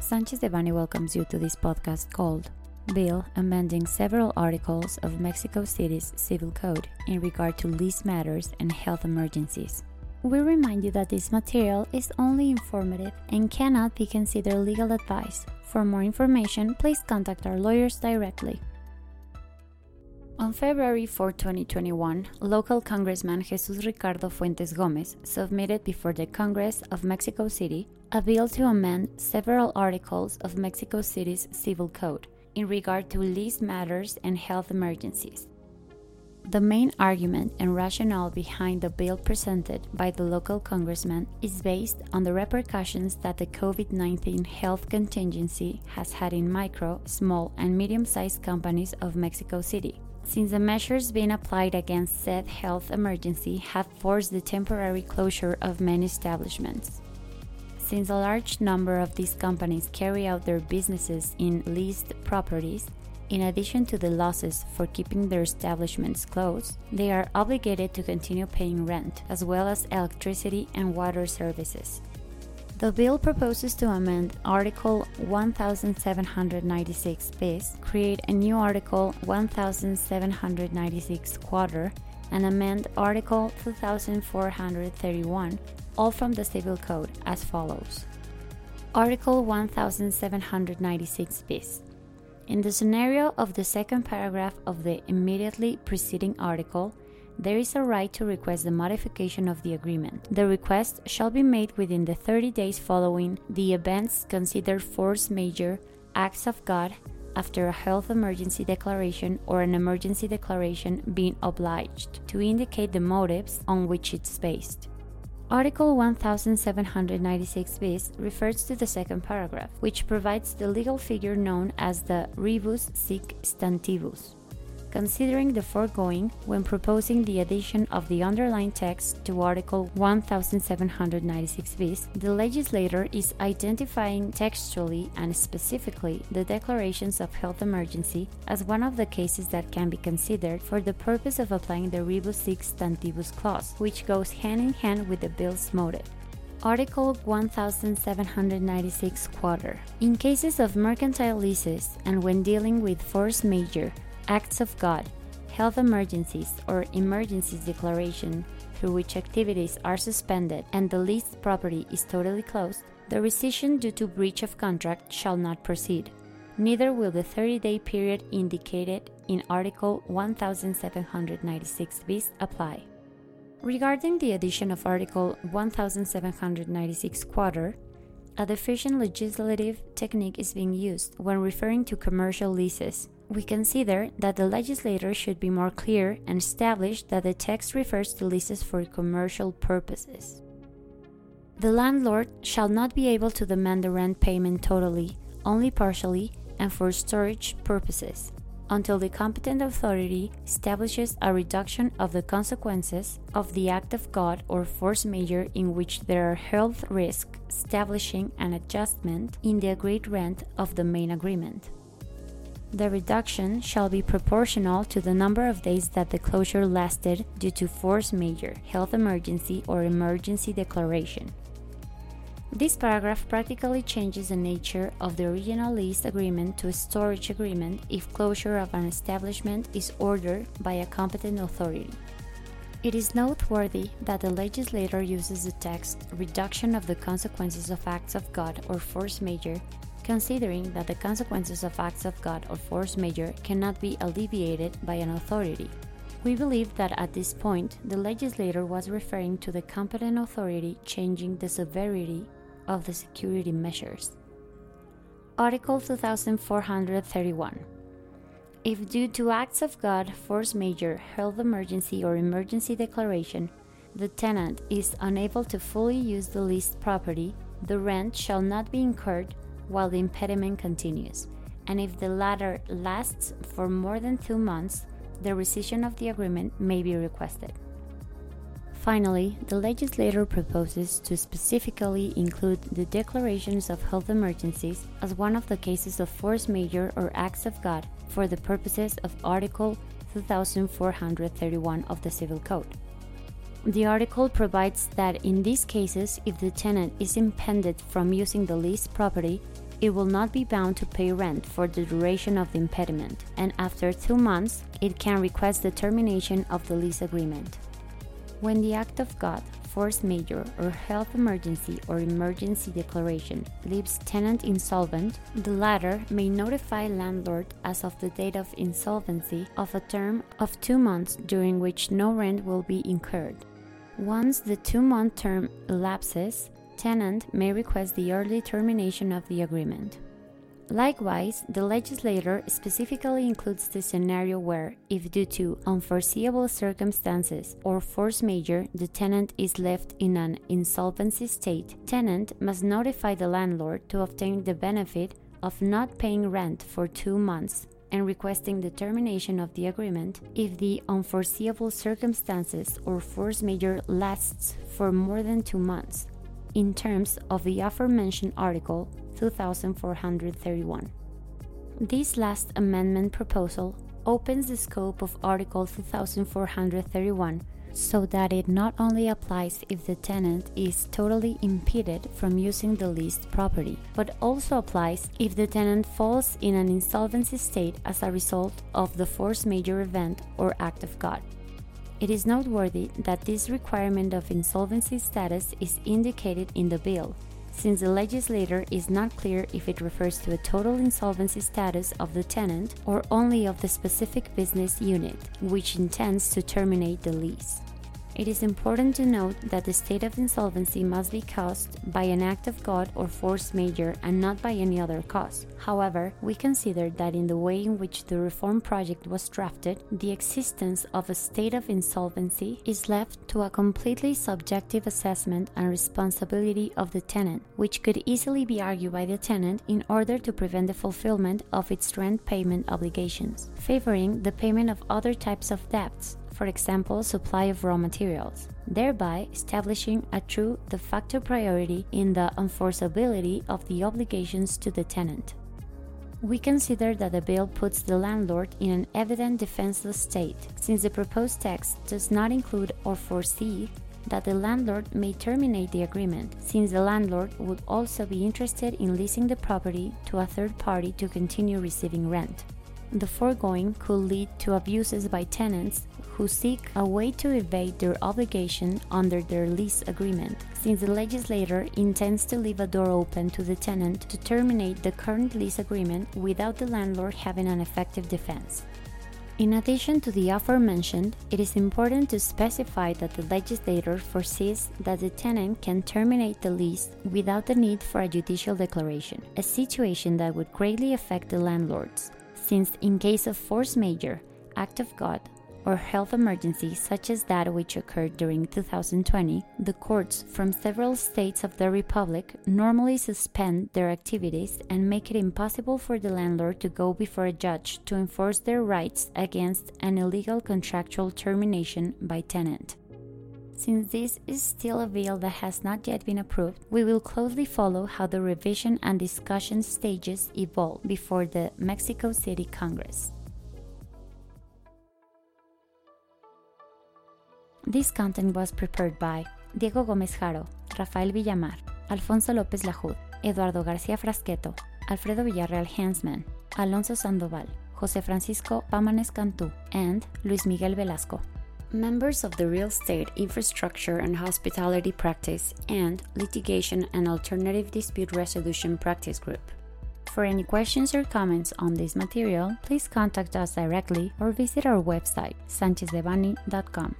Sanchez Devanny welcomes you to this podcast called Bill amending several articles of Mexico City's Civil Code in regard to lease matters and health emergencies. We remind you that this material is only informative and cannot be considered legal advice. For more information, please contact our lawyers directly. On February 4, 2021, local Congressman Jesus Ricardo Fuentes Gomez submitted before the Congress of Mexico City a bill to amend several articles of Mexico City's Civil Code in regard to lease matters and health emergencies. The main argument and rationale behind the bill presented by the local congressman is based on the repercussions that the COVID 19 health contingency has had in micro, small, and medium sized companies of Mexico City since the measures being applied against said health emergency have forced the temporary closure of many establishments. Since a large number of these companies carry out their businesses in leased properties, in addition to the losses for keeping their establishments closed, they are obligated to continue paying rent as well as electricity and water services. The bill proposes to amend Article 1796 bis, create a new Article 1796 quater, and amend Article 2431, all from the Civil Code, as follows. Article 1796 bis. In the scenario of the second paragraph of the immediately preceding article, there is a right to request the modification of the agreement. The request shall be made within the 30 days following the events considered force majeure, acts of God, after a health emergency declaration or an emergency declaration being obliged to indicate the motives on which it's based. Article 1796 bis refers to the second paragraph, which provides the legal figure known as the rebus sic stantibus. Considering the foregoing, when proposing the addition of the underlying text to Article 1796 bis, the legislator is identifying textually and specifically the declarations of health emergency as one of the cases that can be considered for the purpose of applying the rebus sic stantibus clause, which goes hand in hand with the bill's motive. Article 1796 quater. In cases of mercantile leases and when dealing with force majeure, acts of God, health emergencies, or emergencies declaration through which activities are suspended and the leased property is totally closed, the rescission due to breach of contract shall not proceed. Neither will the 30 day period indicated in Article 1796 bis apply. Regarding the addition of Article 1796 quater, a deficient legislative technique is being used when referring to commercial leases we consider that the legislator should be more clear and establish that the text refers to leases for commercial purposes. The landlord shall not be able to demand the rent payment totally, only partially, and for storage purposes, until the competent authority establishes a reduction of the consequences of the act of God or force majeure in which there are health risks, establishing an adjustment in the agreed rent of the main agreement. The reduction shall be proportional to the number of days that the closure lasted due to force majeure, health emergency, or emergency declaration. This paragraph practically changes the nature of the original lease agreement to a storage agreement if closure of an establishment is ordered by a competent authority. It is noteworthy that the legislator uses the text reduction of the consequences of acts of God or force majeure considering that the consequences of acts of God or force majeure cannot be alleviated by an authority. We believe that at this point, the legislator was referring to the competent authority changing the severity of the security measures. Article 2431. If due to acts of God, force majeure, health emergency, or emergency declaration, the tenant is unable to fully use the leased property, the rent shall not be incurred while the impediment continues, and if the latter lasts for more than two months, the rescission of the agreement may be requested. Finally, the legislator proposes to specifically include the declarations of health emergencies as one of the cases of force majeure or acts of God for the purposes of Article 2431 of the Civil Code. The article provides that in these cases, if the tenant is impeded from using the leased property, it will not be bound to pay rent for the duration of the impediment, and after two months, it can request the termination of the lease agreement. When the act of God, force majeure, or health emergency or emergency declaration leaves tenant insolvent, the latter may notify landlord as of the date of insolvency of a term of two months during which no rent will be incurred. Once the two month term elapses, tenant may request the early termination of the agreement. Likewise, the legislator specifically includes the scenario where, if due to unforeseeable circumstances or force majeure the tenant is left in an insolvency state, tenant must notify the landlord to obtain the benefit of not paying rent for two months and requesting the termination of the agreement if the unforeseeable circumstances or force majeure lasts for more than two months, in terms of the aforementioned Article 2431. This last amendment proposal opens the scope of Article 2431 so that it not only applies if the tenant is totally impeded from using the leased property, but also applies if the tenant falls in an insolvency state as a result of the force majeure event or act of God. It is noteworthy that this requirement of insolvency status is indicated in the bill, since the legislator is not clear if it refers to a total insolvency status of the tenant or only of the specific business unit, which intends to terminate the lease. It is important to note that the state of insolvency must be caused by an act of God or force majeure and not by any other cause. However, we consider that in the way in which the reform project was drafted, the existence of a state of insolvency is left to a completely subjective assessment and responsibility of the tenant, which could easily be argued by the tenant in order to prevent the fulfillment of its rent payment obligations, favoring the payment of other types of debts for example, supply of raw materials, thereby establishing a true de facto priority in the enforceability of the obligations to the tenant. We consider that the bill puts the landlord in an evident defenseless state, since the proposed text does not include or foresee that the landlord may terminate the agreement, since the landlord would also be interested in leasing the property to a third party to continue receiving rent. The foregoing could lead to abuses by tenants who seek a way to evade their obligation under their lease agreement, since the legislator intends to leave a door open to the tenant to terminate the current lease agreement without the landlord having an effective defense. In addition to the aforementioned, it is important to specify that the legislator foresees that the tenant can terminate the lease without the need for a judicial declaration, a situation that would greatly affect the landlords, since in case of force majeure, act of God, or health emergency such as that which occurred during 2020, the courts from several states of the Republic normally suspend their activities and make it impossible for the landlord to go before a judge to enforce their rights against an illegal contractual termination by tenant. Since this is still a bill that has not yet been approved, we will closely follow how the revision and discussion stages evolve before the Mexico City Congress. This content was prepared by Diego Gómez Haro, Rafael Villamar, Alfonso López Lajud, Eduardo García Frasqueto, Alfredo Villarreal Hansman, Alonso Sandoval, José Francisco Pámanes Cantú, and Luis Miguel Velasco. Members of the Real Estate, Infrastructure and Hospitality Practice and Litigation and Alternative Dispute Resolution Practice Group. For any questions or comments on this material, please contact us directly or visit our website, sanchezdevanny.com.